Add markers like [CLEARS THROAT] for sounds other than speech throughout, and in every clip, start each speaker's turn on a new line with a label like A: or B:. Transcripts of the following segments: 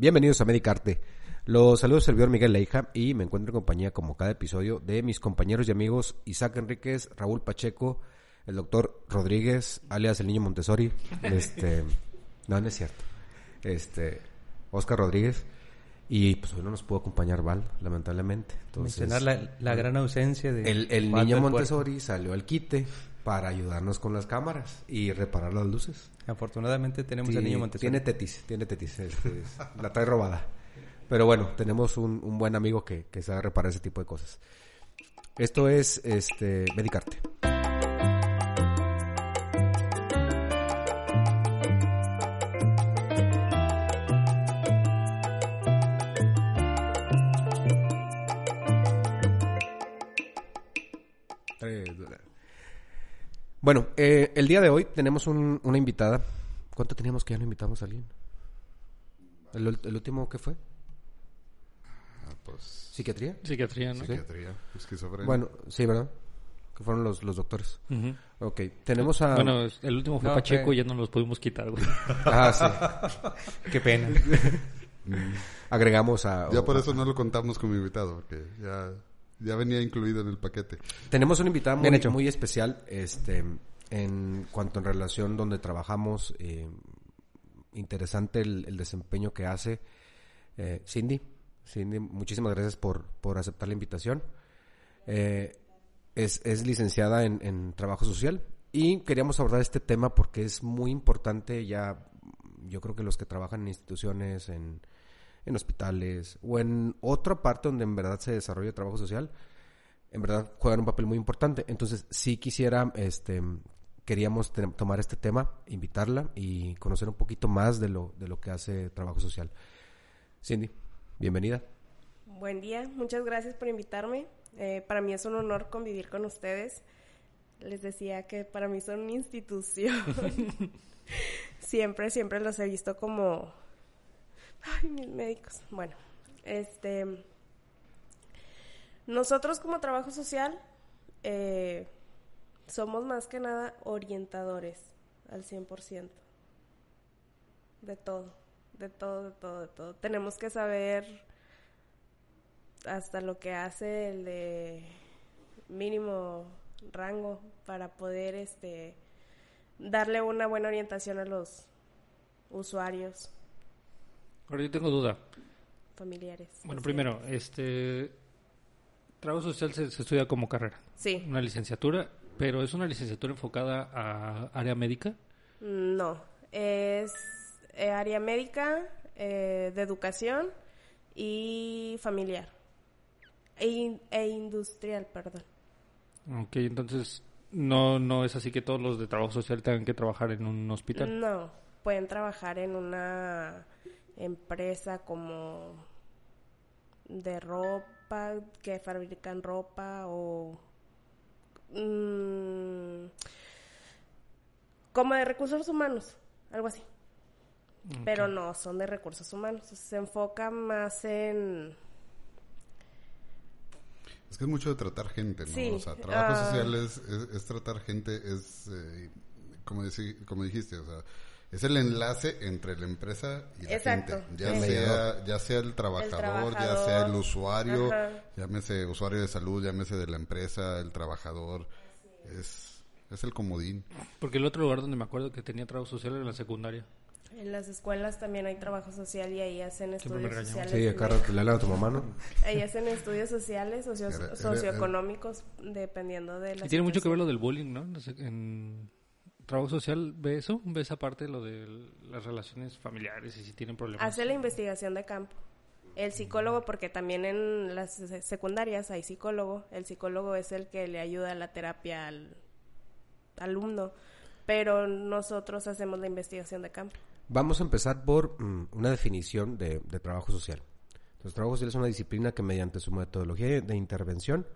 A: Bienvenidos a Medicarte. Los saludos servidor Miguel Leija y me encuentro en compañía como cada episodio de mis compañeros y amigos Isaac Enríquez, Raúl Pacheco, el doctor Rodríguez, alias el niño Montessori, [LAUGHS] este, no, no es cierto, este, Oscar Rodríguez. Y pues hoy no nos pudo acompañar Val, lamentablemente. Entonces,
B: Mencionar la, la gran ausencia de...
A: el, el niño. Montessori salió al quite para ayudarnos con las cámaras y reparar las luces.
B: Afortunadamente tenemos
A: Sí,
B: al niño Montessori.
A: Tiene tetis, tiene tetis. este, la trae robada. Pero bueno, tenemos un, un buen amigo que, que sabe reparar ese tipo de cosas. Esto es este Medicarte. Bueno, eh, el día de hoy tenemos un- una invitada. ¿Cuánto teníamos que ya no invitamos a alguien? ¿El, último qué fue?
C: Ah, pues
A: ¿Psiquiatría?
D: Psiquiatría, ¿no?
C: psiquiatría, esquizofrenia.
A: Bueno, sí, ¿verdad? Que fueron los, los doctores.
D: Ujú.
A: Ok, tenemos a...
D: Bueno, el último fue
B: No,
D: Pacheco y ya no los pudimos quitar, güey. [LAUGHS]
A: Ah, sí.
B: Qué pena. [LAUGHS]
A: Agregamos a...
C: ya por eso no lo contamos como invitado, porque ya, ya venía incluido en el paquete.
A: Tenemos una invitada muy,
B: Bien hecho.
A: muy especial, este, en cuanto en relación donde trabajamos, eh, interesante el, el desempeño que hace eh, Cindy. Cindy, muchísimas gracias por, por aceptar la invitación. Eh, es, es licenciada en, en trabajo social y queríamos abordar este tema porque es muy importante ya, yo creo que los que trabajan en instituciones, en, en hospitales o en otra parte donde en verdad se desarrolla el trabajo social, en verdad juegan un papel muy importante. Entonces, sí quisiera, este, queríamos tomar este tema, invitarla y conocer un poquito más de lo, de lo que hace trabajo social. Cindy, bienvenida.
E: Buen día, muchas gracias por invitarme. Eh, para mí es un honor convivir con ustedes. Les decía que para mí son una institución. [LAUGHS] siempre, siempre los he visto como... Ay, mis médicos. Bueno, este... Nosotros como trabajo social eh, somos más que nada orientadores al 100%. De todo, de todo, de todo, de todo. Tenemos que saber hasta lo que hace el de mínimo rango para poder este darle una buena orientación a los usuarios
D: Ahora yo tengo duda.
E: familiares.
D: Bueno, primero, este... Trabajo social se, se estudia como carrera.
E: Sí,
D: Una licenciatura, pero es una licenciatura enfocada a área médica.
E: no, es eh, área médica, eh, de educación y familiar. E, in- e industrial, perdón.
D: Ok, entonces no, no es así que todos los de trabajo social tengan que trabajar en un hospital.
E: No, pueden trabajar en una empresa como de ropa, que fabrican ropa o mm, como de recursos humanos, algo así. Pero no, son de recursos humanos. Se enfoca más en...
C: Es que es mucho de tratar gente, ¿no?
E: Sí,
C: O sea, trabajo
E: ah.
C: social es, es, es tratar gente, es, eh, como, deci- como dijiste, o sea, es el enlace entre la empresa y la
E: Exacto,
C: gente. Ya
E: sí.
C: sea, ya sea el trabajador, ya
E: trabajador.
C: sea el usuario,
E: Ajá.
C: llámese usuario de salud, llámese de la empresa, el trabajador. Es, es el comodín.
D: Porque el otro lugar donde me acuerdo que tenía trabajo social era en la secundaria.
E: En las escuelas también hay trabajo social y ahí hacen estudios sociales.
A: Sí, acá le a tu mamá, ¿no? [LAUGHS]
E: Ahí hacen estudios sociales, socio-
C: Era- era-
E: socioeconómicos, dependiendo de la
D: Y tiene mucho que ver lo del bullying, ¿no? En trabajo social ve eso, ve esa parte de lo de las relaciones familiares y si tienen problemas.
E: Hace la investigación de campo. El psicólogo, porque también en las se- secundarias hay psicólogo. El psicólogo es el que le ayuda a la terapia al alumno. Pero nosotros hacemos la investigación de campo.
A: Vamos a empezar por mm, una definición de, de trabajo social. Entonces, trabajo social es una disciplina que mediante su metodología de intervención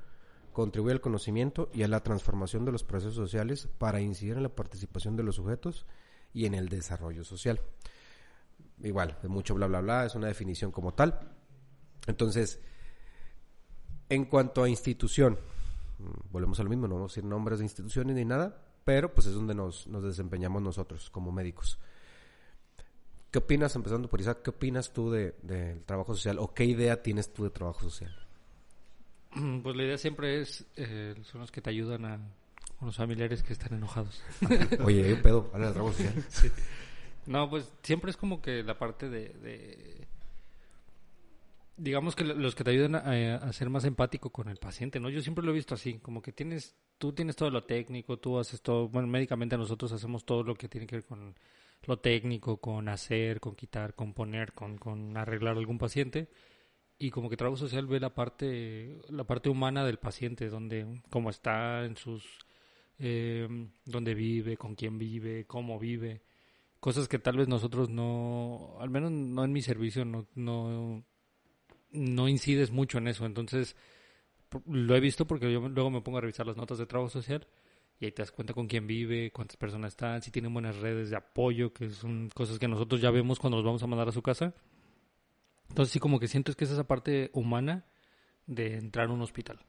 A: contribuye al conocimiento y a la transformación de los procesos sociales para incidir en la participación de los sujetos y en el desarrollo social. Igual, de mucho bla bla bla, es una definición como tal. Entonces, en cuanto a institución, mm, volvemos a lo mismo, no vamos a decir nombres de instituciones ni nada, pero pues es donde nos, desempeñamos nosotros como médicos. ¿Qué opinas, empezando por Isaac, qué opinas tú del de, trabajo social o qué idea tienes tú de trabajo social? [CLEARS THROAT]
D: Pues la idea siempre es, eh, son los que te ayudan a, con los familiares que están enojados. [LAUGHS]
A: Oye, un pedo, de trabajo social. [LAUGHS] Sí.
D: No, pues siempre es como que la parte de, digamos que los que te ayudan a, ser más empático con el paciente, ¿no? Yo siempre lo he visto así, como que tienes, tú tienes todo lo técnico, tú haces todo, bueno, médicamente nosotros hacemos todo lo que tiene que ver con lo técnico, con hacer, con quitar, con poner, con, con arreglar algún paciente y como que trabajo social ve la parte la parte humana del paciente donde cómo está en sus eh, dónde vive con quién vive cómo vive cosas que tal vez nosotros no al menos no en mi servicio no no no incides mucho en eso entonces lo he visto porque yo luego me pongo a revisar las notas de trabajo social y ahí te das cuenta con quién vive, cuántas personas están, si tienen buenas redes de apoyo, que son cosas que nosotros ya vemos cuando los vamos a mandar a su casa. Entonces sí como que siento es que es esa parte humana de entrar a un hospital.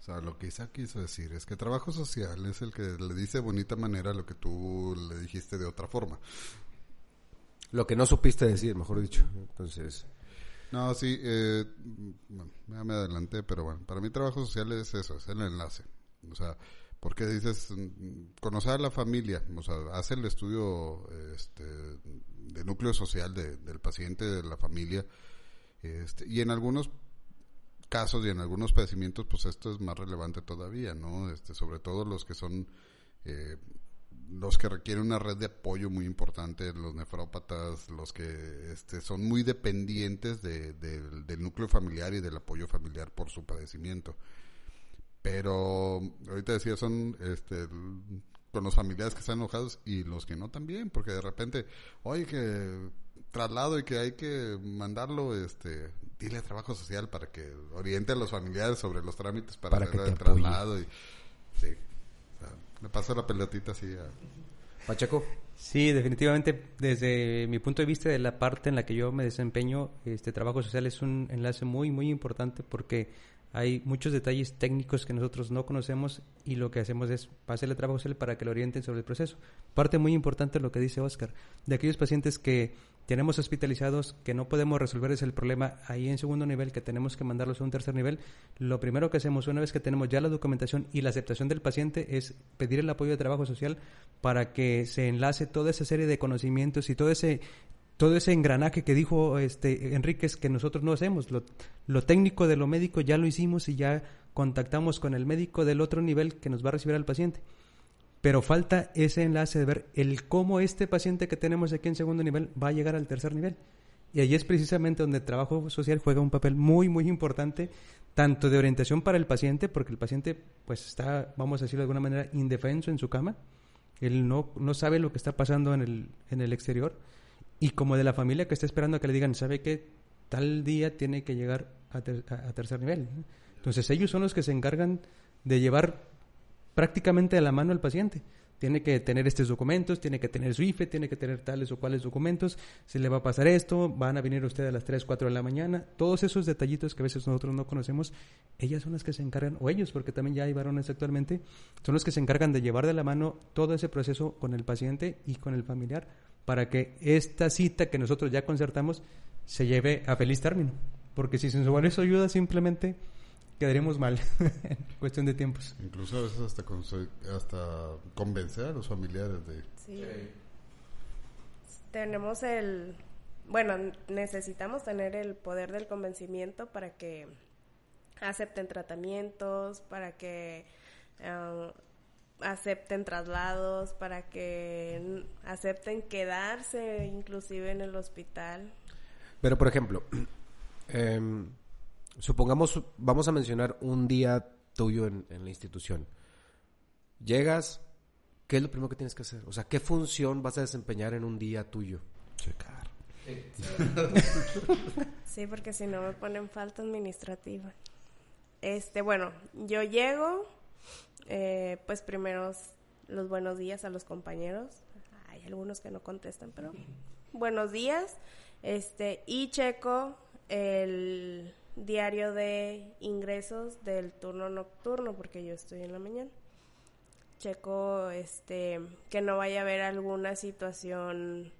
C: O sea, lo que Isaac quiso decir es que trabajo social es el que le dice de bonita manera lo que tú le dijiste de otra forma.
A: Lo que no supiste decir, mejor dicho. Entonces...
C: No, sí, eh, bueno, ya me adelanté, pero bueno, para mí trabajo social es eso, es el enlace. O sea, porque dices, conocer a la familia, o sea, hace el estudio este, de núcleo social del paciente, de la familia, este, y en algunos casos y en algunos padecimientos, pues esto es más relevante todavía, ¿no? Este, sobre todo los que son, eh, los que requieren una red de apoyo muy importante, los nefrópatas, los que este, son muy dependientes de, del núcleo familiar y del apoyo familiar por su padecimiento. Pero ahorita decía, son este, con los familiares que están enojados y los que no también, porque de repente, oye, que traslado y que hay que mandarlo, este, dile a trabajo social para que oriente a los familiares sobre los trámites para,
A: hacer
C: el traslado. Y, sí, me pasa la pelotita así a...
A: Pacheco.
B: Sí, definitivamente, desde mi punto de vista de la parte en la que yo me desempeño, este trabajo social es un enlace muy, muy importante porque hay muchos detalles técnicos que nosotros no conocemos y lo que hacemos es pasarle trabajo social para que lo orienten sobre el proceso. Parte muy importante lo que dice Oscar, de aquellos pacientes que tenemos hospitalizados que no podemos resolver es el problema ahí en segundo nivel, que tenemos que mandarlos a un tercer nivel, lo primero que hacemos una vez que tenemos ya la documentación y la aceptación del paciente es pedir el apoyo de trabajo social para que se enlace toda esa serie de conocimientos y todo ese todo ese engranaje que dijo este Enríquez que nosotros no hacemos. Lo, técnico de lo médico ya lo hicimos y ya contactamos con el médico del otro nivel que nos va a recibir al paciente. Pero falta ese enlace de ver el cómo este paciente que tenemos aquí en segundo nivel va a llegar al tercer nivel. Y allí es precisamente donde el trabajo social juega un papel muy, muy importante, tanto de orientación para el paciente, porque el paciente pues está, vamos a decirlo de alguna manera, indefenso en su cama. Él no, no sabe lo que está pasando en el, en el exterior y como de la familia que está esperando a que le digan, ¿sabe qué? Tal día tiene que llegar a, tercer nivel. Entonces ellos son los que se encargan de llevar prácticamente a la mano al paciente. Tiene que tener estos documentos, tiene que tener su IFE, tiene que tener tales o cuales documentos, se le va a pasar esto, van a venir ustedes a las 3, 4 de la mañana. Todos esos detallitos que a veces nosotros no conocemos, ellas son las que se encargan, o ellos, porque también ya hay varones actualmente, son los que se encargan de llevar de la mano todo ese proceso con el paciente y con el familiar para que esta cita que nosotros ya concertamos se lleve a feliz término. Porque si sin su eso ayuda, simplemente quedaríamos mal [LAUGHS] en cuestión de tiempos.
C: Incluso a veces hasta, hasta convencer a los familiares de...
E: Sí. Tenemos el... Bueno, necesitamos tener el poder del convencimiento para que acepten tratamientos, para que ah, acepten traslados, para que acepten quedarse inclusive en el hospital.
A: Pero, por ejemplo, [CLEARS THROAT] em, supongamos, vamos a mencionar un día tuyo en, la institución. Llegas, ¿qué es lo primero que tienes que hacer? O sea, ¿qué función vas a desempeñar en un día tuyo?
C: Checar. [LAUGHS]
E: Sí, porque si no me ponen falta administrativa. Este, bueno, yo llego, eh, pues primero los buenos días a los compañeros. Hay algunos que no contestan, pero buenos días. Este, y checo el diario de ingresos del turno nocturno porque yo estoy en la mañana. Checo este que no vaya a haber alguna situación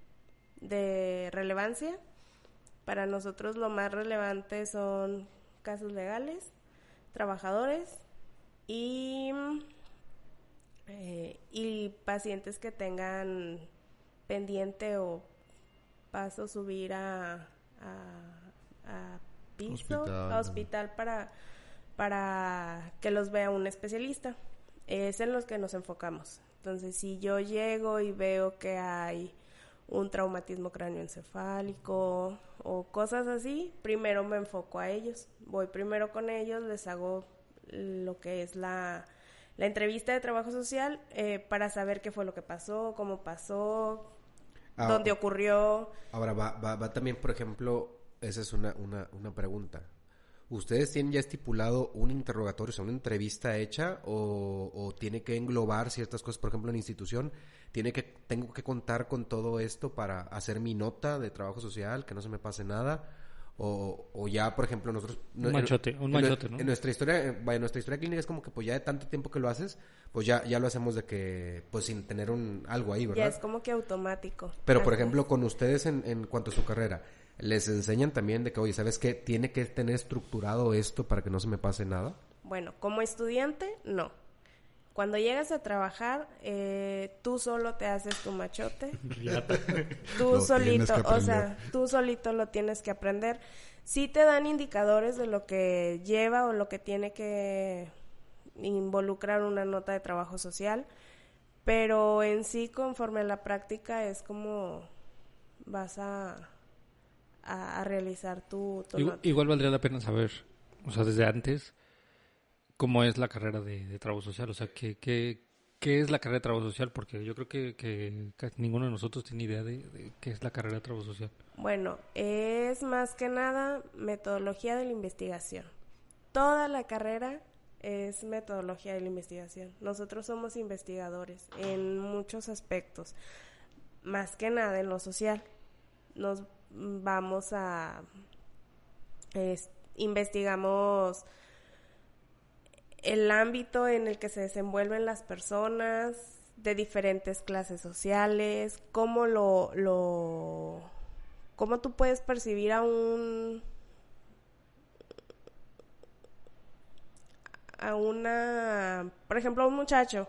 E: de relevancia. Para nosotros lo más relevante son casos legales, trabajadores y, eh, y pacientes que tengan pendiente o paso subir a, a, a piso,
C: Hospital.
E: a hospital para, para que los vea un especialista. Es en los que nos enfocamos. Entonces, si yo llego y veo que hay un traumatismo cráneoencefálico o cosas así, primero me enfoco a ellos. Voy primero con ellos, les hago lo que es la, la entrevista de trabajo social eh, para saber qué fue lo que pasó, cómo pasó,
A: Ah,
E: dónde ocurrió.
A: Ahora, va, va, va también, por ejemplo, esa es una, una, una pregunta. ¿Ustedes tienen ya estipulado un interrogatorio, o sea, una entrevista hecha o, o tiene que englobar ciertas cosas? Por ejemplo, en la institución, tiene que, tengo que contar con todo esto para hacer mi nota de trabajo social, que no se me pase nada. O, o ya, por ejemplo, nosotros...
D: Un machote, un
A: en-
D: machote, ¿no?
A: En nuestra historia, eh, vaya, nuestra historia clínica es como que pues ya de tanto tiempo que lo haces, pues ya, ya lo hacemos de que, pues sin tener un algo ahí,
E: Ya
A: ¿verdad?
E: es como que automático.
A: Pero, por ejemplo, con ustedes en, en cuanto a su carrera, ¿les enseñan también de que, oye, ¿sabes qué? Tiene que tener estructurado esto para que no se me pase nada?
E: Bueno, como estudiante, no. Cuando llegas a trabajar, eh, tú solo te haces tu machote. [LAUGHS] tú
C: Lo
E: solito, o sea, tú solito lo tienes que aprender. Sí te dan indicadores de lo que lleva o lo que tiene que involucrar una nota de trabajo social, pero en sí, conforme a la práctica, es como vas a, a, a realizar tu, tu
D: Igual,
E: nota.
D: igual valdría la pena saber, o sea, desde antes, cómo es la carrera de, trabajo social, o sea, qué, qué, qué es la carrera de trabajo social, porque yo creo que, que ninguno de nosotros tiene idea de, qué es la carrera de trabajo social.
E: Bueno, es más que nada metodología de la investigación. Toda la carrera es metodología de la investigación. Nosotros somos investigadores en muchos aspectos, más que nada en lo social. Nos vamos a es- investigamos el ámbito en el que se desenvuelven las personas de diferentes clases sociales, cómo lo, cómo tú puedes percibir a un a una por ejemplo a un muchacho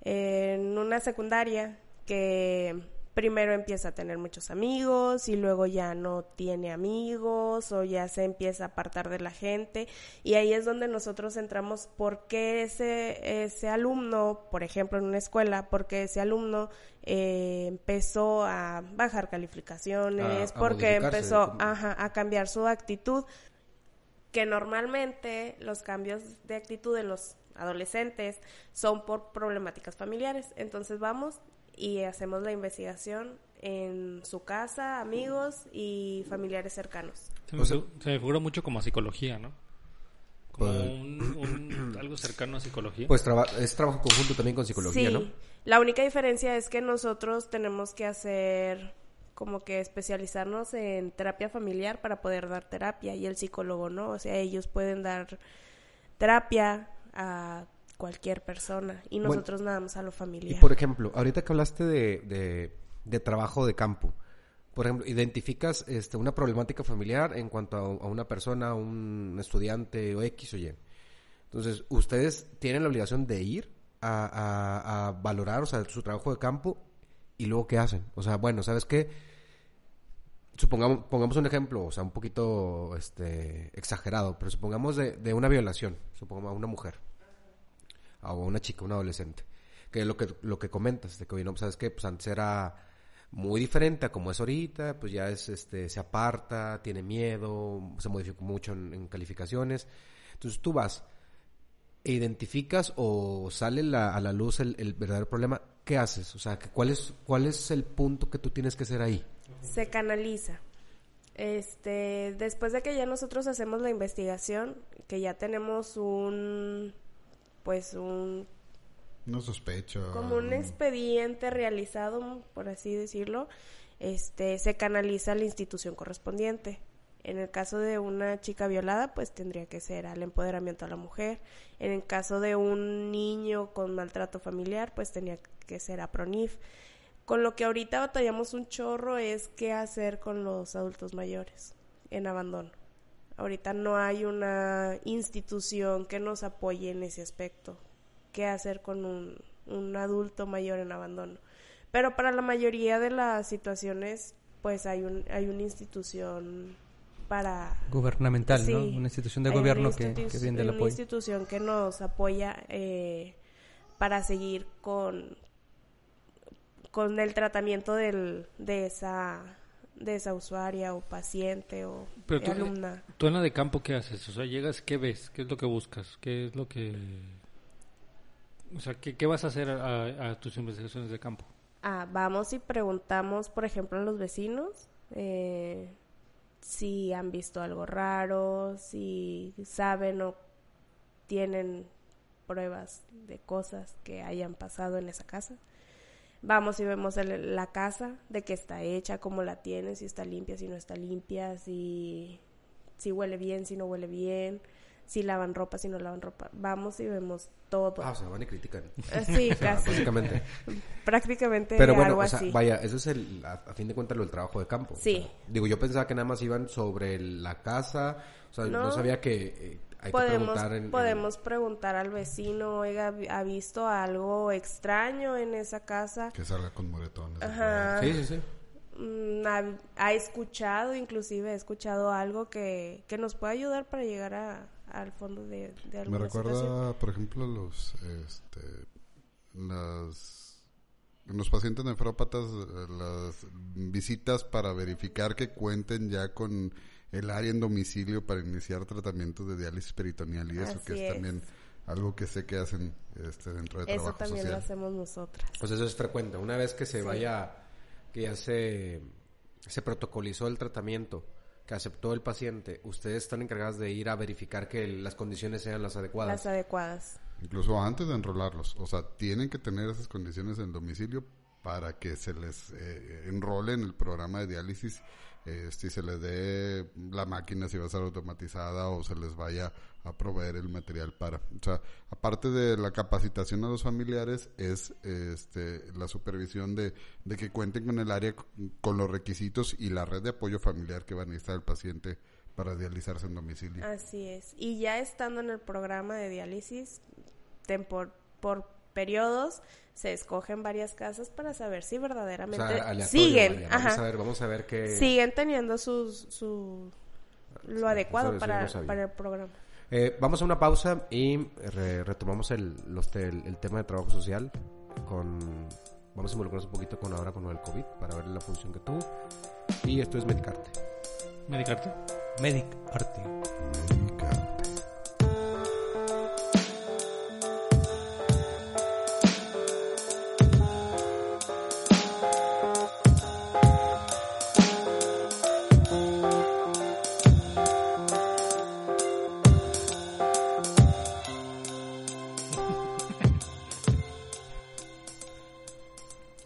E: en una secundaria que primero empieza a tener muchos amigos y luego ya no tiene amigos o ya se empieza a apartar de la gente. Y ahí es donde nosotros entramos porque ese ese alumno por ejemplo en una escuela porque ese alumno eh, empezó a bajar calificaciones
A: A- a
E: porque empezó ajá, a cambiar su actitud que normalmente los cambios de actitud en los adolescentes son por problemáticas familiares. Entonces vamos y hacemos la investigación en su casa, amigos y familiares cercanos.
D: Se me,
A: O sea-
D: figu- se me figura mucho como a psicología, ¿no? Como
A: Pues-
D: un, un- [CLEARS THROAT] algo cercano a psicología.
A: Pues traba- es trabajo conjunto también con psicología,
E: sí,
A: ¿no?
E: la única diferencia es que nosotros tenemos que hacer como que especializarnos en terapia familiar para poder dar terapia y el psicólogo no, o sea, ellos pueden dar terapia a cualquier persona y
A: Bueno,
E: nosotros nada más a lo
A: Y
E: familiar.
A: por ejemplo, ahorita que hablaste de, de, de trabajo de campo, por ejemplo, identificas este, una problemática familiar en cuanto a, a una persona, a un estudiante o X o Y. Entonces, ustedes tienen la obligación de ir a, a- a valorar, o sea, su trabajo de campo y luego qué hacen. O sea, bueno, ¿sabes qué? Supongamos, pongamos un ejemplo, o sea, un poquito este, exagerado, pero supongamos de, de una violación, supongamos a una mujer, a una chica, una adolescente, que es lo que, lo que comentas, que, oye, no, pues, ¿sabes qué? Pues antes era muy diferente a como es ahorita, pues ya es, este, se aparta, tiene miedo, se modificó mucho en, calificaciones. Entonces tú vas e identificas o sale la- a la luz el, verdadero problema, ¿qué haces? O sea, que ¿cuál es, ¿cuál es el punto que tú tienes que hacer ahí?
E: se canaliza. Este, después de que ya nosotros hacemos la investigación, que ya tenemos un pues un
C: No sospecho.
E: como un expediente realizado, por así decirlo, este se canaliza a la institución correspondiente. En el caso de una chica violada, pues tendría que ser al empoderamiento a la mujer. En el caso de un niño con maltrato familiar, pues tenía que ser a PRONIF. Con lo que ahorita batallamos un chorro es qué hacer con los adultos mayores en abandono. Ahorita no hay una institución que nos apoye en ese aspecto. ¿Qué hacer con un, un adulto mayor en abandono? Pero para la mayoría de las situaciones, pues hay, un, hay una institución para...
B: Gubernamental,
E: Sí.
B: ¿no? Una institución de
E: una
B: gobierno que, que brinda el
E: una
B: apoyo.
E: institución que nos apoya eh, para seguir con con el tratamiento del, de esa de esa usuaria o paciente o
D: Pero tú-
E: alumna.
D: ¿Tú en la de campo qué haces? O sea, llegas, ¿qué ves? ¿Qué es lo que buscas? ¿Qué es lo que... O sea, ¿qué, qué vas a hacer a, a tus investigaciones de campo?
E: Ah, vamos y preguntamos, por ejemplo, a los vecinos eh, si han visto algo raro, si saben o tienen pruebas de cosas que hayan pasado en esa casa. Vamos y vemos el- la casa, de qué está hecha, cómo la tienen, si está limpia, si no está limpia, si, si huele bien, si no huele bien, si lavan ropa, si no lavan ropa. Vamos y vemos todo.
A: Ah, o sea, van y critican. [LAUGHS]
E: Eh, Sí, [LAUGHS]
A: O sea,
E: casi.
A: básicamente. [LAUGHS]
E: Prácticamente
A: Pero bueno,
E: algo
A: o sea,
E: así.
A: vaya, eso es el, a, a fin de cuentas, lo del trabajo de campo. O
E: Sí.
A: sea, digo, yo pensaba que nada más iban sobre la casa, o sea, no,
E: No.
A: sabía que hay que
E: podemos,
A: preguntar en... en-
E: podemos preguntar al vecino, oiga, ¿ha visto algo extraño en esa casa?
C: Que salga con moretones.
E: Ajá.
A: Sí, sí, sí.
E: Mm, ha, ha escuchado, inclusive ha escuchado algo que, que nos puede ayudar para llegar a, al fondo de, de
C: Me
E: alguna
C: recuerda,
E: situación.
C: por ejemplo, los, este, las, los pacientes nefrópatas, eh, las visitas para verificar que cuenten ya con el área en domicilio para iniciar tratamiento de diálisis peritoneal y eso, que es,
E: es.
C: también algo que sé que hacen este, dentro de
E: Eso
C: trabajo
E: también lo hacemos nosotras.
A: Pues eso es frecuente. Una vez que se
E: Sí.
A: vaya, que ya se, se protocolizó el tratamiento, que aceptó el paciente, ustedes están encargados de ir a verificar que las condiciones sean las adecuadas.
E: Las adecuadas.
C: Incluso antes de enrolarlos. O sea, tienen que tener esas condiciones en domicilio para que se les eh, enrole en el programa de diálisis, eh, si se les dé la máquina, si va a ser automatizada o se les vaya a proveer el material para. O sea, aparte de la capacitación a los familiares, es este, la supervisión de, de que cuenten con el área, con los requisitos y la red de apoyo familiar que va a necesitar el paciente para dializarse en domicilio.
E: Así es. Y ya estando en el programa de diálisis, tempor- por periodos, se escogen varias casas para saber si
A: O
E: verdaderamente
A: sea, aleatorio,
E: siguen,
A: vaya. Vamos
E: ajá,
A: a ver, vamos a ver qué...
E: siguen teniendo sus, su, lo
A: Sí,
E: adecuado para,
A: no
E: para el programa.
A: Eh, vamos a una pausa y re- retomamos el, los te- el, el tema de trabajo social con... Vamos a involucrarnos un poquito con ahora con del COVID para ver la función que tuvo. Y esto es Medicarte.
D: ¿Medicarte?
B: Medic Arte.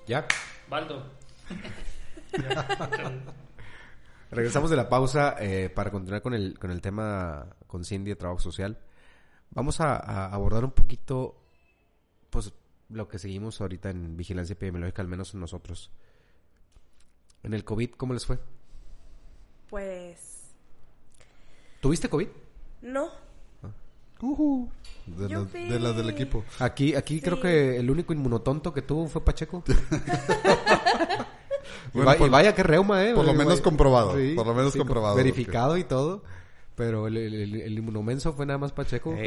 A: ¿Ya?
D: Baldo. [LAUGHS]
A: Regresamos de la pausa eh, para continuar con el, con el tema con Cindy de trabajo social. Vamos a, a abordar un poquito, pues, lo que seguimos ahorita en vigilancia epidemiológica, al menos nosotros. En el COVID, ¿cómo les fue?
E: Pues
A: ¿Tuviste COVID?
E: no,
C: Ujú. De, las,
E: fui.
C: de las del equipo.
A: Aquí, aquí creo que el único inmunotonto que tuvo fue Pacheco. [LAUGHS] y,
C: Bueno, por-
A: vaya que reuma, ¿eh?
C: por lo menos comprobado, por lo menos comprobado,
A: Verificado y todo. Pero el, el, el- el inmunomenso fue nada más Pacheco. [LAUGHS]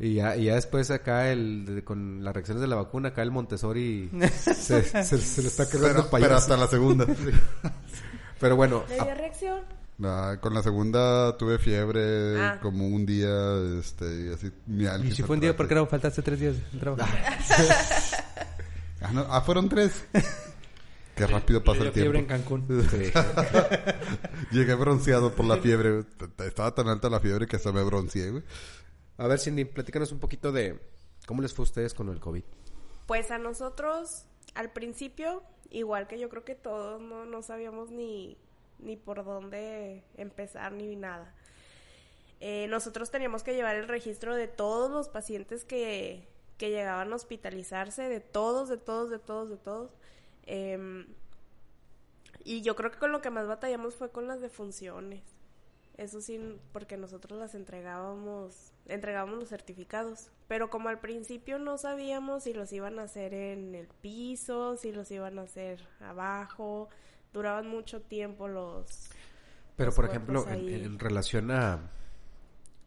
A: Y ya, y ya después acá el de- con las reacciones de la vacuna, acá el Montessori [LAUGHS] se, se- se le está quedando
C: Pero,
A: el payaso.
C: pero hasta la segunda.
A: Pero bueno,
E: ¿le dio reacción?
C: Ah, con la segunda tuve fiebre
E: Ah.
C: como un día, este, y así mi
B: Y si fue un día, ¿por qué no faltaste tres días de trabajo?
C: Ah, no, ah, fueron tres. [LAUGHS] qué rápido pasa
D: Le
C: el
D: dio fiebre en
C: tiempo.
D: Cancún. [LAUGHS]
C: Llegué bronceado por la fiebre. Estaba tan alta la fiebre que hasta me bronceé, güey.
A: a ver Cindy, platícanos un poquito de cómo les fue a ustedes con el COVID.
E: Pues a nosotros, al principio, igual que yo creo que todos, no, no sabíamos ni, ni por dónde empezar ni nada. Eh, nosotros teníamos que llevar el registro de todos los pacientes que, que llegaban a hospitalizarse, de todos, de todos, de todos, de todos. Em, y yo creo que con lo que más batallamos fue con las defunciones. Eso sí, porque nosotros las entregábamos, entregábamos los certificados. Pero como al principio no sabíamos si los iban a hacer en el piso, si los iban a hacer abajo, duraban mucho tiempo los...
A: Pero,
E: los
A: por ejemplo, en, relación a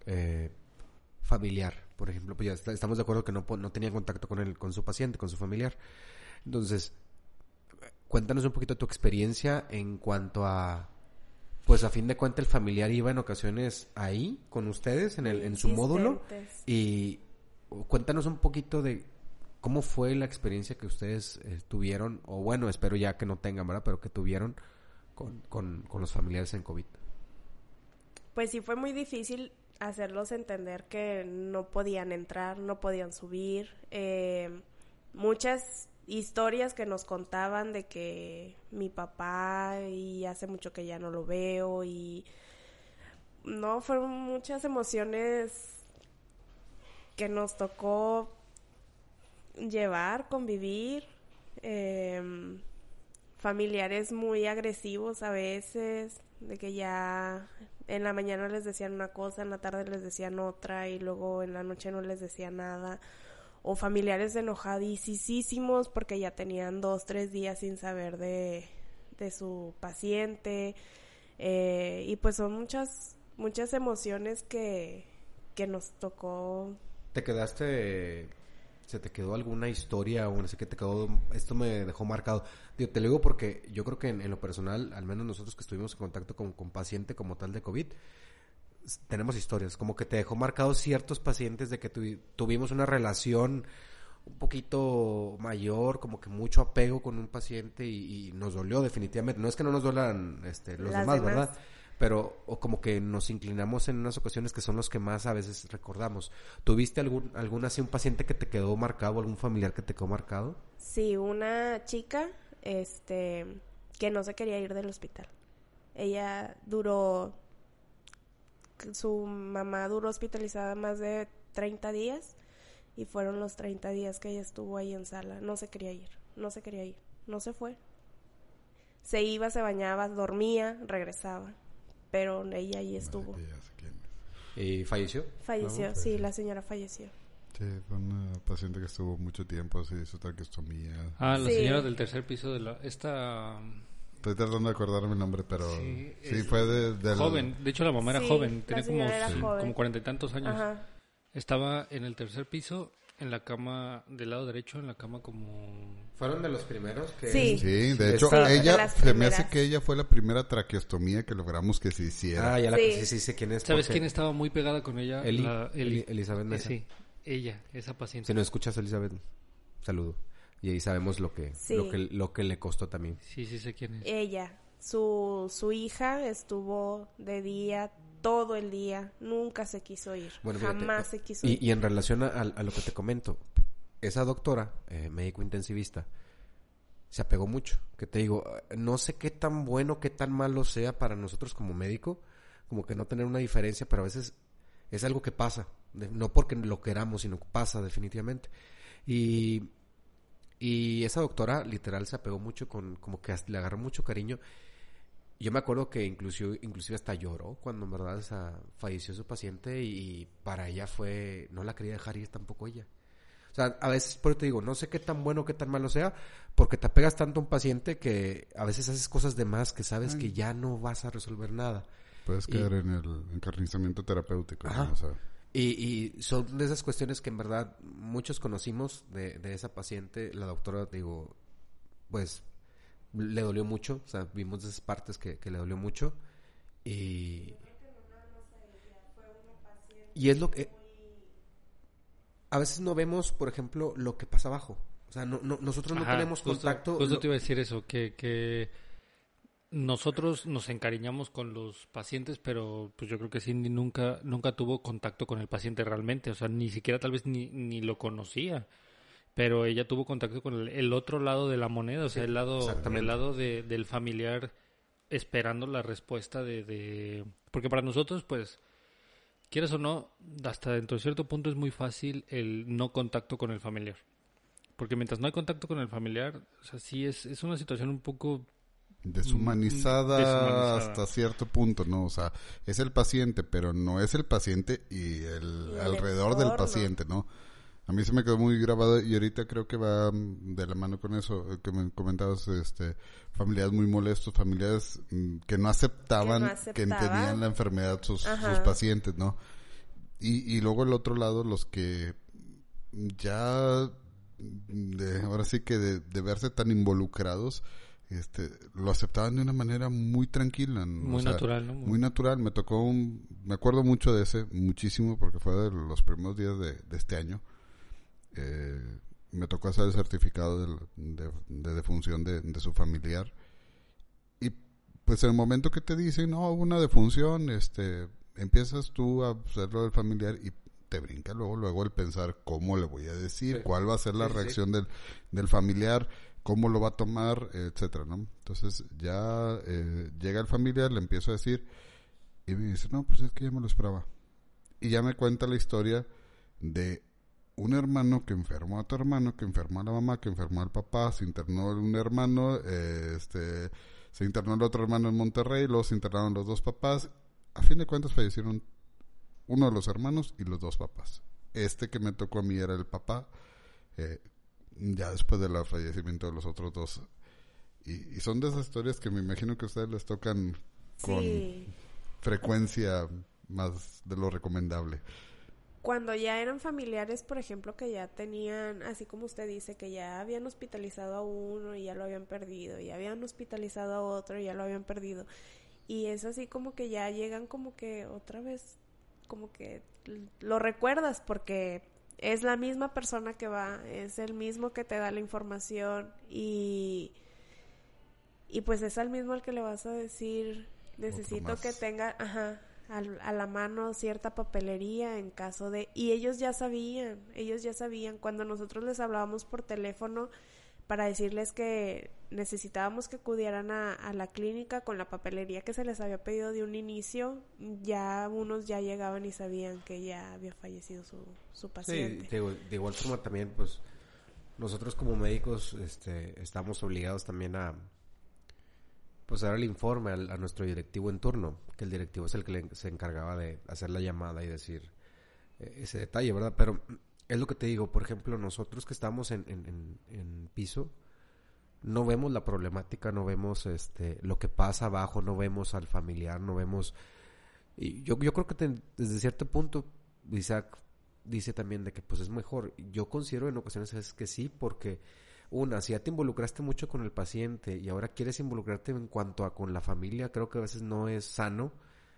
A: eh, familiar, por ejemplo, pues ya está- estamos de acuerdo que no, no tenía contacto con, el, con su paciente, con su familiar. Entonces, cuéntanos un poquito tu experiencia en cuanto a, pues a fin de cuentas el familiar iba en ocasiones ahí con ustedes en, el, en su módulo y cuéntanos un poquito de cómo fue la experiencia que ustedes eh, tuvieron, o bueno, espero ya que no tengan, ¿verdad? Pero que tuvieron con, con, con los familiares en COVID.
E: Pues sí fue muy difícil hacerlos entender que no podían entrar, no podían subir. Eh, muchas historias que nos contaban de que mi papá y hace mucho que ya no lo veo y no fueron muchas emociones que nos tocó llevar, convivir. em, familiares muy agresivos a veces, de que ya en la mañana les decían una cosa, en la tarde les decían otra y luego en la noche no les decían nada. O familiares enojadísimos porque ya tenían dos, tres días sin saber de, de su paciente. Eh, y pues son muchas, muchas emociones que, que nos tocó
A: ¿Te quedaste, se te quedó alguna historia o no sé qué te quedó, esto me dejó marcado? Digo, te lo digo porque yo creo que en, en lo personal, al menos nosotros que estuvimos en contacto con, con paciente como tal de COVID, tenemos historias, como que te dejó marcado ciertos pacientes de que tuvi- tuvimos una relación un poquito mayor, como que mucho apego con un paciente y, y nos dolió definitivamente. No es que no nos duelan este, los demás,
E: demás.
A: ¿verdad? Pero o como que nos inclinamos en unas ocasiones que son los que más a veces recordamos. ¿Tuviste algún, algún así un paciente que te quedó marcado, algún familiar que te quedó marcado?
E: Sí, una chica, este, que no se quería ir del hospital. Ella duró, su mamá duró hospitalizada más de 30 días y fueron los 30 días que ella estuvo ahí en sala. No se quería ir, no se quería ir, no se fue. Se iba, se bañaba, dormía, regresaba, pero ella ahí estuvo.
C: Sí, ya sé quién es.
A: ¿Y falleció?
E: Falleció,
C: No,
E: sí,
C: falleció.
E: la señora falleció.
C: Sí, fue una paciente que estuvo mucho tiempo así, su traqueostomía.
D: Ah, la
E: Sí.
D: señora del tercer piso de la... Esta...
C: Estoy tratando de acordarme el nombre, pero
D: Sí,
C: sí, fue de, del-
D: Joven. De hecho, la mamá era
E: Sí,
D: joven.
E: la
D: Tenía como, como cuarenta y tantos años.
E: Ajá.
D: Estaba en el tercer piso, en la cama del lado derecho, en la cama como...
A: ¿Fueron de los primeros que...?
E: Sí.
C: Sí, de hecho,
E: De
C: ella, se me hace que ella fue la primera traqueostomía que logramos que se hiciera.
A: Ah, ya la
E: Sí.
A: sí, sí, sé quién es.
D: ¿Sabes quién estaba muy pegada con ella?
A: Eli,
D: La-
A: Eli-
D: Eli.
A: Elizabeth
D: Eh,
A: Mesa.
D: Sí, ella, esa paciente.
A: Si no escuchas, Elizabeth, saludo. Y ahí sabemos lo que,
E: Sí.
A: lo que, lo que le costó también.
D: Sí, sí sé quién es.
E: Ella, su, su hija estuvo de día todo el día, nunca se quiso ir,
A: Bueno, fíjate,
E: jamás se quiso
A: Y,
E: ir.
A: y en relación a, a lo que te comento, esa doctora, eh, médico intensivista, se apegó mucho. Que te digo, eh, no sé qué tan bueno, qué tan malo sea para nosotros como médico, como que no tener una diferencia, pero a veces es algo que pasa. no porque lo queramos, sino que pasa definitivamente. Y, y esa doctora literal se apegó mucho con, como que le agarró mucho cariño. Yo me acuerdo que inclusive, inclusive hasta lloró cuando en verdad falleció su paciente y para ella fue, no la quería dejar ir tampoco ella. O sea, a veces, por eso te digo, no sé qué tan bueno, qué tan malo sea, porque te apegas tanto a un paciente que a veces haces cosas de más que sabes que ya no vas a resolver nada.
C: Puedes
A: Y-
C: quedar en el encarnizamiento terapéutico. ¿no? O sea,
A: Y, y son de esas cuestiones que en verdad muchos conocimos de, de esa paciente. La doctora, digo, pues le dolió mucho. O sea, vimos esas partes que, que le dolió mucho. Y, y es lo que... A veces no vemos, por ejemplo, lo que pasa abajo. O sea, no, no- nosotros no
D: Ajá,
A: tenemos
D: justo-
A: contacto.
D: Justo
A: lo-
D: te iba a decir eso, que, que nosotros nos encariñamos con los pacientes, pero pues yo creo que Cindy nunca, nunca tuvo contacto con el paciente realmente, o sea, ni siquiera tal vez ni, ni lo conocía. Pero ella tuvo contacto con el, el otro lado de la moneda, o sea,
A: Sí,
D: el lado, el lado de- del familiar esperando la respuesta de, de... Porque para nosotros, pues, quieras o no, hasta dentro de cierto punto es muy fácil el no contacto con el familiar. Porque mientras no hay contacto con el familiar, o sea, sí es, es una situación un poco
C: deshumanizada,
D: deshumanizada.
C: hasta cierto punto, ¿no? O sea, es el paciente, pero no es el paciente y el,
E: Y el
C: alrededor del paciente, ¿no? A mí se me quedó muy grabado y ahorita creo que va de la mano con eso eh, que me comentabas, este, familiares muy molestos, familiares mm, que no aceptaban que, tenían la enfermedad sus, pacientes, ¿no? Y, y luego el otro lado, los que ya, de, ahora sí que de, de verse tan involucrados, este, lo aceptaban de una manera muy tranquila. ¿no?
D: muy
C: O sea,
D: natural, ¿no?
C: Muy natural. Me tocó un, me acuerdo mucho de ese, muchísimo, porque fue de los primeros días de, de este año. Eh, me tocó hacer el certificado del- de, de defunción de, de su familiar. Y pues en el momento que te dicen, no, hubo una defunción, este, empiezas tú a hacerlo del familiar y te brinca luego, luego el pensar cómo le voy a decir,
A: Sí.
C: cuál va a ser la
A: Sí, sí.
C: reacción del, del familiar, cómo lo va a tomar, etcétera, ¿no? Entonces ya eh, llega el familiar, le empiezo a decir y me dice, no, pues es que ya me lo esperaba. Y ya me cuenta la historia de un hermano que enfermó a tu hermano, que enfermó a la mamá, que enfermó al papá, se internó un hermano, eh, este, se internó el otro hermano en Monterrey, luego se internaron los dos papás. A fin de cuentas fallecieron uno de los hermanos y los dos papás. Este que me tocó a mí era el papá, eh, ya después del fallecimiento de los otros dos. Y, y son de esas historias que me imagino que a ustedes les tocan con
E: Sí.
C: frecuencia más de lo recomendable.
E: Cuando ya eran familiares, por ejemplo, que ya tenían, así como usted dice, que ya habían hospitalizado a uno y ya lo habían perdido, y habían hospitalizado a otro y ya lo habían perdido. Y es así como que ya llegan como que otra vez, como que lo recuerdas porque es la misma persona que va, es el mismo que te da la información y, y pues es al mismo al que le vas a decir, necesito que tenga, ajá, al- a la mano cierta papelería en caso de... Y ellos ya sabían, ellos ya sabían, cuando nosotros les hablábamos por teléfono para decirles que necesitábamos que acudieran a, a la clínica con la papelería que se les había pedido de un inicio, ya unos ya llegaban y sabían que ya había fallecido su, su
A: Sí,
E: paciente.
A: de, igual- de igual forma también, pues, nosotros como médicos este, estamos obligados también a, pues, dar el informe al- a, nuestro directivo en turno, que el directivo es el que se encargaba de hacer la llamada y decir eh, ese detalle, ¿verdad? Pero es lo que te digo, por ejemplo, nosotros que estamos en, en, en- piso, no vemos la problemática, no vemos este lo que pasa abajo, no vemos al familiar, no vemos... Y yo, yo creo que desde cierto punto, Isaac dice también de que pues es mejor. Yo considero en ocasiones es que sí, porque una, si ya te involucraste mucho con el paciente y ahora quieres involucrarte en cuanto a con la familia, creo que a veces no es sano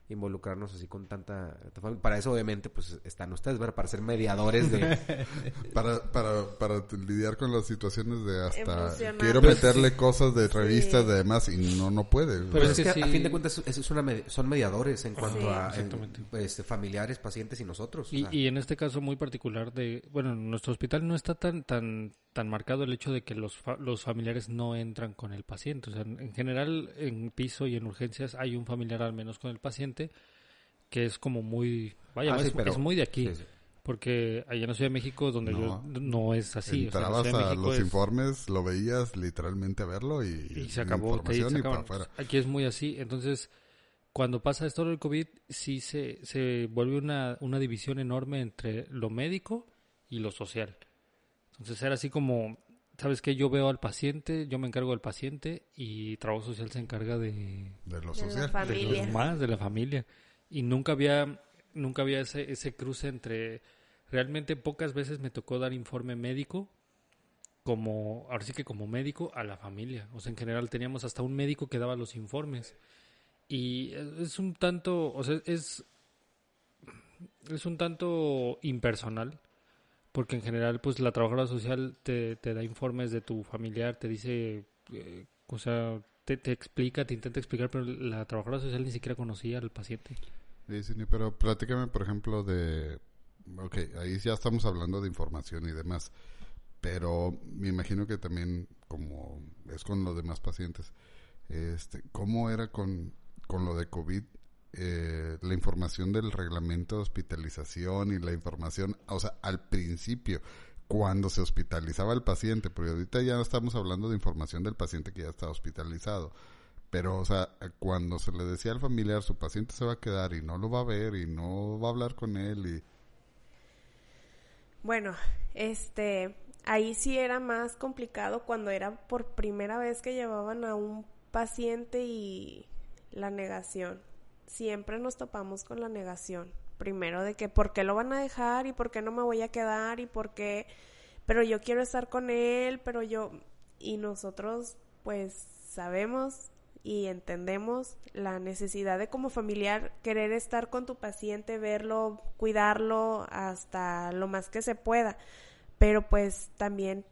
A: involucrarnos así con tanta. Para eso obviamente pues están ustedes, ¿verdad? Para ser mediadores de... [LAUGHS]
C: Para, para, para lidiar con las situaciones de hasta quiero
A: Pues,
C: meterle cosas de revistas
E: Sí.
C: de demás y no no puede.
D: Pero
A: Pero
D: es
A: es
D: que
A: que, a- fin de cuentas eso es una med- son mediadores en cuanto
E: Sí.
A: a en, pues, familiares, pacientes y nosotros. o
D: Y,
A: sea.
D: y en este caso muy particular de, bueno, en nuestro hospital no está tan tan tan marcado el hecho de que los fa- los familiares no entran con el paciente, o sea, en, en general en piso y en urgencias hay un familiar al menos con el paciente que es como muy, vaya,
A: Ah, sí,
D: es,
A: pero-
D: es muy de aquí,
A: sí, sí.
D: porque allá en la Ciudad de México donde
C: No.
D: yo no es así, o sea, en la
C: Entrabas a los
D: es-
C: informes, lo veías literalmente a verlo y,
D: y se acabó,
C: y para afuera.
D: Aquí es muy así, entonces cuando pasa esto del COVID sí se, se vuelve una, una división enorme entre lo médico y lo social. Entonces era así como, ¿sabes qué? Yo veo al paciente, yo me encargo del paciente y trabajo social se encarga de,
C: De lo
E: De la
C: social.
D: de
E: familia.
D: los más, de la familia. Y nunca había, nunca había ese, ese cruce entre, realmente pocas veces me tocó dar informe médico como, ahora sí que como médico a la familia. O sea, en general teníamos hasta un médico que daba los informes. Y es un tanto, o sea, es, es un tanto impersonal. Porque en general, pues la trabajadora social te, te da informes de tu familiar, te dice, eh, o sea, te, te explica, te intenta explicar, pero la trabajadora social ni siquiera conocía al paciente.
C: Sí, sí, pero platícame, por ejemplo, de... Ok, ahí ya estamos hablando de información y demás, pero me imagino que también, como es con los demás pacientes, este, ¿cómo era con, con lo de COVID? Eh, la información del reglamento de hospitalización y la información, o sea, al principio, cuando se hospitalizaba el paciente, porque ahorita ya estamos hablando de información del paciente que ya está hospitalizado. Pero, o sea, cuando se le decía al familiar, su paciente se va a quedar y no lo va a ver y no va a hablar con él y...
E: Bueno, este, ahí sí era más complicado cuando era por primera vez que llevaban a un paciente y la negación. Siempre nos topamos con la negación. Primero de que por qué lo van a dejar y por qué no me voy a quedar y por qué, pero yo quiero estar con él, pero yo, y nosotros pues sabemos y entendemos la necesidad de como familiar querer estar con tu paciente, verlo, cuidarlo hasta lo más que se pueda. Pero pues también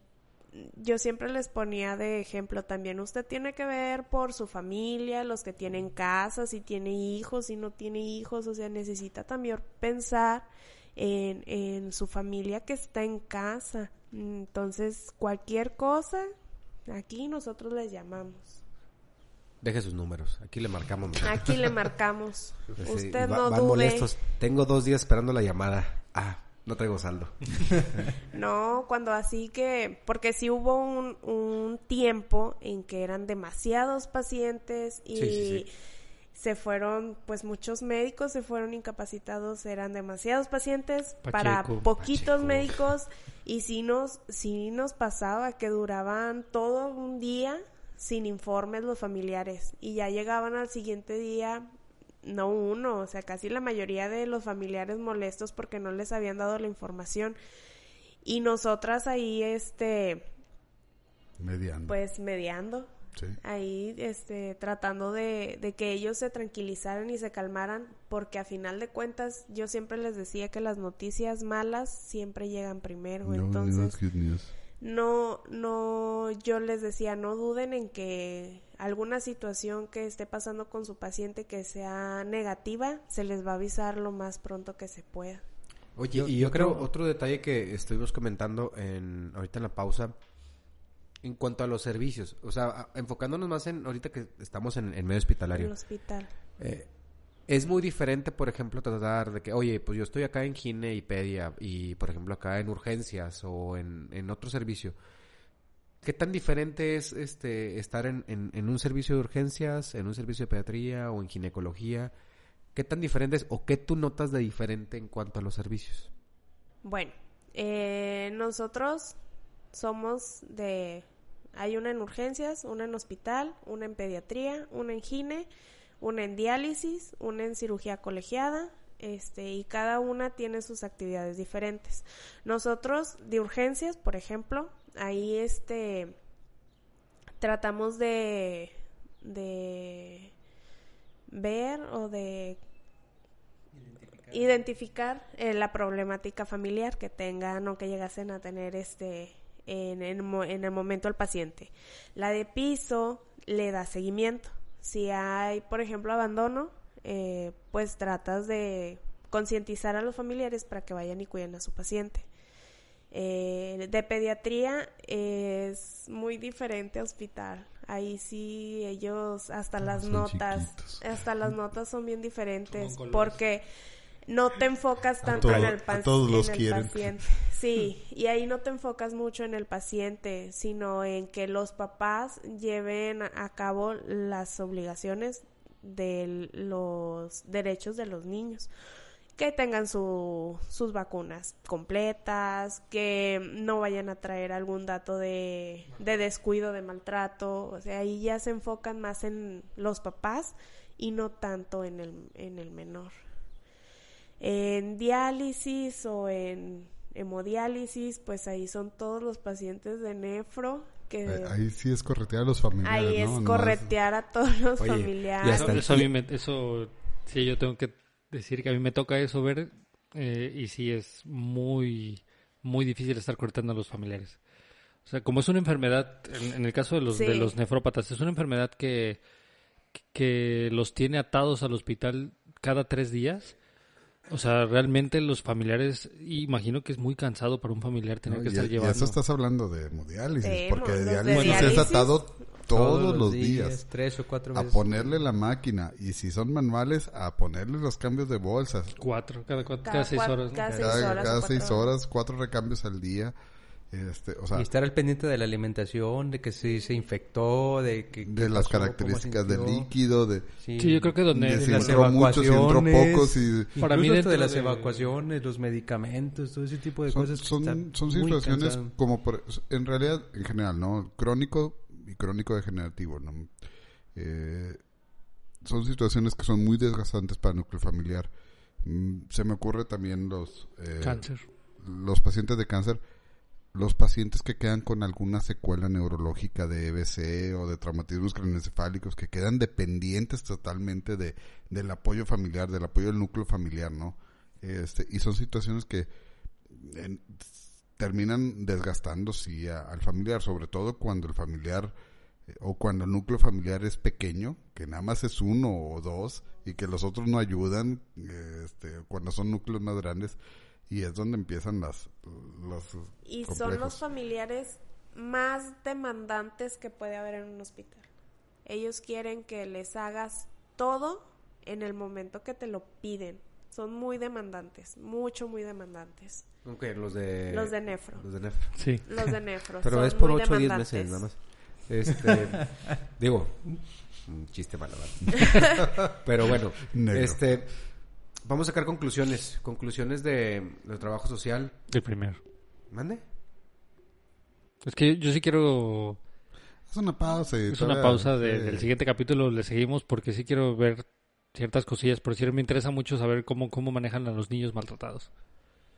E: yo siempre les ponía de ejemplo también usted tiene que ver por su familia, los que tienen casa, si tiene hijos, si no tiene hijos, o sea, necesita también pensar en, en su familia que está en casa. Entonces, cualquier cosa, aquí nosotros les llamamos.
A: Deje sus números. Aquí le marcamos.
E: Aquí le marcamos. [LAUGHS]
A: Sí,
E: Usted
A: va-
E: no dude.
A: molestos. Tengo dos días esperando la llamada. Ah, no traigo saldo. [LAUGHS]
E: No, cuando así que, porque sí hubo un, un tiempo en que eran demasiados pacientes y
A: Sí, sí, sí.
E: se fueron, pues muchos médicos se fueron incapacitados, eran demasiados pacientes para poquitos
A: Pacheco.
E: médicos y sí nos, sí nos pasaba que duraban todo un día sin informes los familiares y ya llegaban al siguiente día no uno, o sea, casi la mayoría de los familiares molestos porque no les habían dado la información. Y nosotras ahí, este,
C: mediando.
E: pues mediando,
C: Sí.
E: ahí, este, tratando de, de que ellos se tranquilizaran y se calmaran, porque a final de cuentas yo siempre les decía que las noticias malas siempre llegan primero,
C: No,
E: entonces no, no, yo les decía, no duden en que alguna situación que esté pasando con su paciente que sea negativa, se les va a avisar lo más pronto que se pueda.
A: Oye,
B: Yo-
A: y
B: yo creo-
A: otro detalle que estuvimos comentando en, ahorita en la pausa, en cuanto a los servicios, o sea, a- enfocándonos más en, ahorita que estamos en, en medio
E: En
A: hospitalario,
E: el hospital.
A: eh, es muy diferente, por ejemplo, tratar de que, oye, pues yo estoy acá en Gine y Pedia, y por ejemplo acá en urgencias o en, en otro servicio. ¿Qué tan diferente es este estar en, en, un servicio de urgencias, en un servicio de pediatría o en ginecología? ¿Qué tan diferente es o qué tú notas de diferente en cuanto a los servicios?
E: Bueno, eh, nosotros somos de... Hay una en urgencias, una en hospital, una en pediatría, una en gine, una en diálisis, una en cirugía colegiada, este, y cada una tiene sus actividades diferentes. Nosotros de urgencias, por ejemplo, ahí este tratamos de de ver o de identificar eh, la problemática familiar que tengan o que llegasen a tener este en, el mo- en el momento el paciente. La de piso le da seguimiento. Si hay, por ejemplo, abandono, eh, pues tratas de concientizar a los familiares para que vayan y cuiden a su paciente. Eh, de pediatría es muy diferente a hospital. Ahí sí ellos hasta las
C: Son
E: notas,
C: chiquitos.
E: hasta las notas son bien diferentes porque no te enfocas tanto
C: todo-
E: en el,
C: todos
E: en
C: los
E: el
C: quieren.
E: paciente. [LAUGHS] Sí, y ahí no te enfocas mucho en el paciente, sino en que los papás lleven a cabo las obligaciones de los derechos de los niños. Que tengan su, sus vacunas completas, que no vayan a traer algún dato de, de descuido, de maltrato. O sea, ahí ya se enfocan más en los papás y no tanto en el, en el menor. En diálisis o en hemodiálisis, pues ahí son todos los pacientes de nefro que
C: Ahí sí es corretear a los familiares,
E: ahí es
C: ¿no? Nomás-
E: corretear a todos los
A: Oye, y
E: familiares.
A: hasta el
D: eso, sí, yo tengo que decir que a mí me toca eso ver eh, y sí es muy, muy difícil estar cortando a los familiares. O sea, como es una enfermedad, en, en el caso de los, de los nefrópatas, es una enfermedad que, que los tiene atados al hospital cada tres días. O sea, realmente los familiares, imagino que es muy cansado para un familiar tener
C: ¿no?
D: que
C: Y,
D: estar
C: y
D: llevando.
C: eso estás hablando de hemodiálisis,
E: Sí,
C: porque de diálisis es
E: diálisis,
C: atado todos, los días.
B: Tres o cuatro
C: A
B: veces.
C: ponerle la máquina. Y si son manuales, a ponerle los cambios de bolsas.
D: Cuatro, cada, cuatro,
E: Cada
D: cada seis horas. ¿no?
E: cada seis horas
C: cada
E: cuatro
C: seis
E: horas.
C: horas, cuatro recambios al día. Este, o sea,
B: y estar al pendiente de la alimentación, de que si se infectó, de que...
C: de las
B: pasó,
C: características del líquido, de,
B: Sí,
D: Sí, yo creo que donde...
C: de
B: las
C: entró mucho, si entró
B: evacuaciones,
C: poco, si...
D: Para mí
B: hasta de
D: dentro
B: las
D: de-
B: evacuaciones, los medicamentos, todo ese tipo de
C: son,
B: cosas.
C: son, son situaciones como por, en realidad en general no crónico y crónico degenerativo no Eh, son situaciones que son muy desgastantes para el núcleo familiar Mm, se me ocurre también los eh,
D: Cáncer.
C: los pacientes de cáncer los pacientes que quedan con alguna secuela neurológica de EBC o de traumatismos craneoencefálicos que quedan dependientes totalmente de, del apoyo familiar, del apoyo del núcleo familiar, ¿no? Este, y son situaciones que en- terminan desgastando, sí, a- al familiar, sobre todo cuando el familiar eh, o cuando el núcleo familiar es pequeño, que nada más es uno o dos y que los otros no ayudan, eh, este, cuando son núcleos más grandes y es donde empiezan las los
E: Y son los familiares más demandantes que puede haber en un hospital. Ellos quieren que les hagas todo en el momento que te lo piden. Son muy demandantes, mucho, muy demandantes.
A: Ok, los de...
E: Los de nefro.
A: Los de nefro.
D: Sí.
E: Los de nefro.
A: Pero
E: son
A: es por
E: muy
A: 8 o 10
E: demandantes.
A: meses, nada más. Este, [LAUGHS] digo, un chiste malo, ¿verdad? [LAUGHS] Pero bueno,
C: Negro.
A: este, vamos a sacar conclusiones, conclusiones de, de trabajo social.
D: El primero.
A: ¿Mande?
D: Es que yo sí quiero...
C: Es una pausa. y
D: Es una pausa de- del siguiente capítulo, le seguimos porque sí quiero ver ciertas cosillas. Por decir, me interesa mucho saber cómo, cómo manejan a los niños maltratados.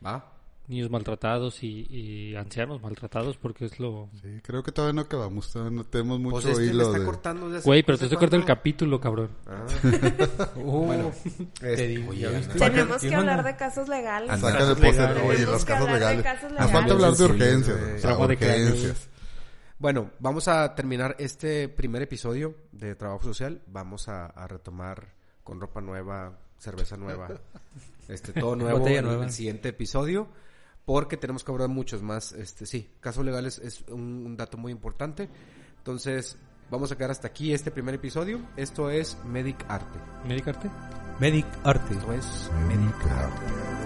A: Va.
D: Niños maltratados y, y ancianos maltratados porque es lo...
C: Sí, creo que todavía no acabamos, todavía no tenemos mucho
A: Pues este me
C: hilo
A: está
C: de...
A: cortando desde
D: Güey, pero te estoy cortando el capítulo, cabrón.
A: Ah,
B: Uh, [LAUGHS]
A: bueno,
B: te
A: este,
B: digo,
A: oye,
B: ¿ya
A: Ana,
B: viste?
E: Tenemos que
B: ¿Qué
E: hablar de casos legales.
C: Sácale
A: legales.
C: Oye, los
E: que
C: casos
E: hablar de
C: legales.
E: casos
C: Nos falta hablar de urgencias. o sea, urgencias.
A: Bueno, vamos a terminar este primer episodio de Trabajo Social. Vamos a, a retomar con ropa nueva, cerveza nueva, [LAUGHS] este todo nuevo en
B: nueva.
A: el siguiente episodio, porque tenemos que abordar muchos más. Este, sí, casos legales es un, un dato muy importante. Entonces, vamos a quedar hasta aquí este primer episodio. Esto es Medic Arte.
D: ¿Medicarte?
B: Medic Arte.
A: Esto es Medic Arte.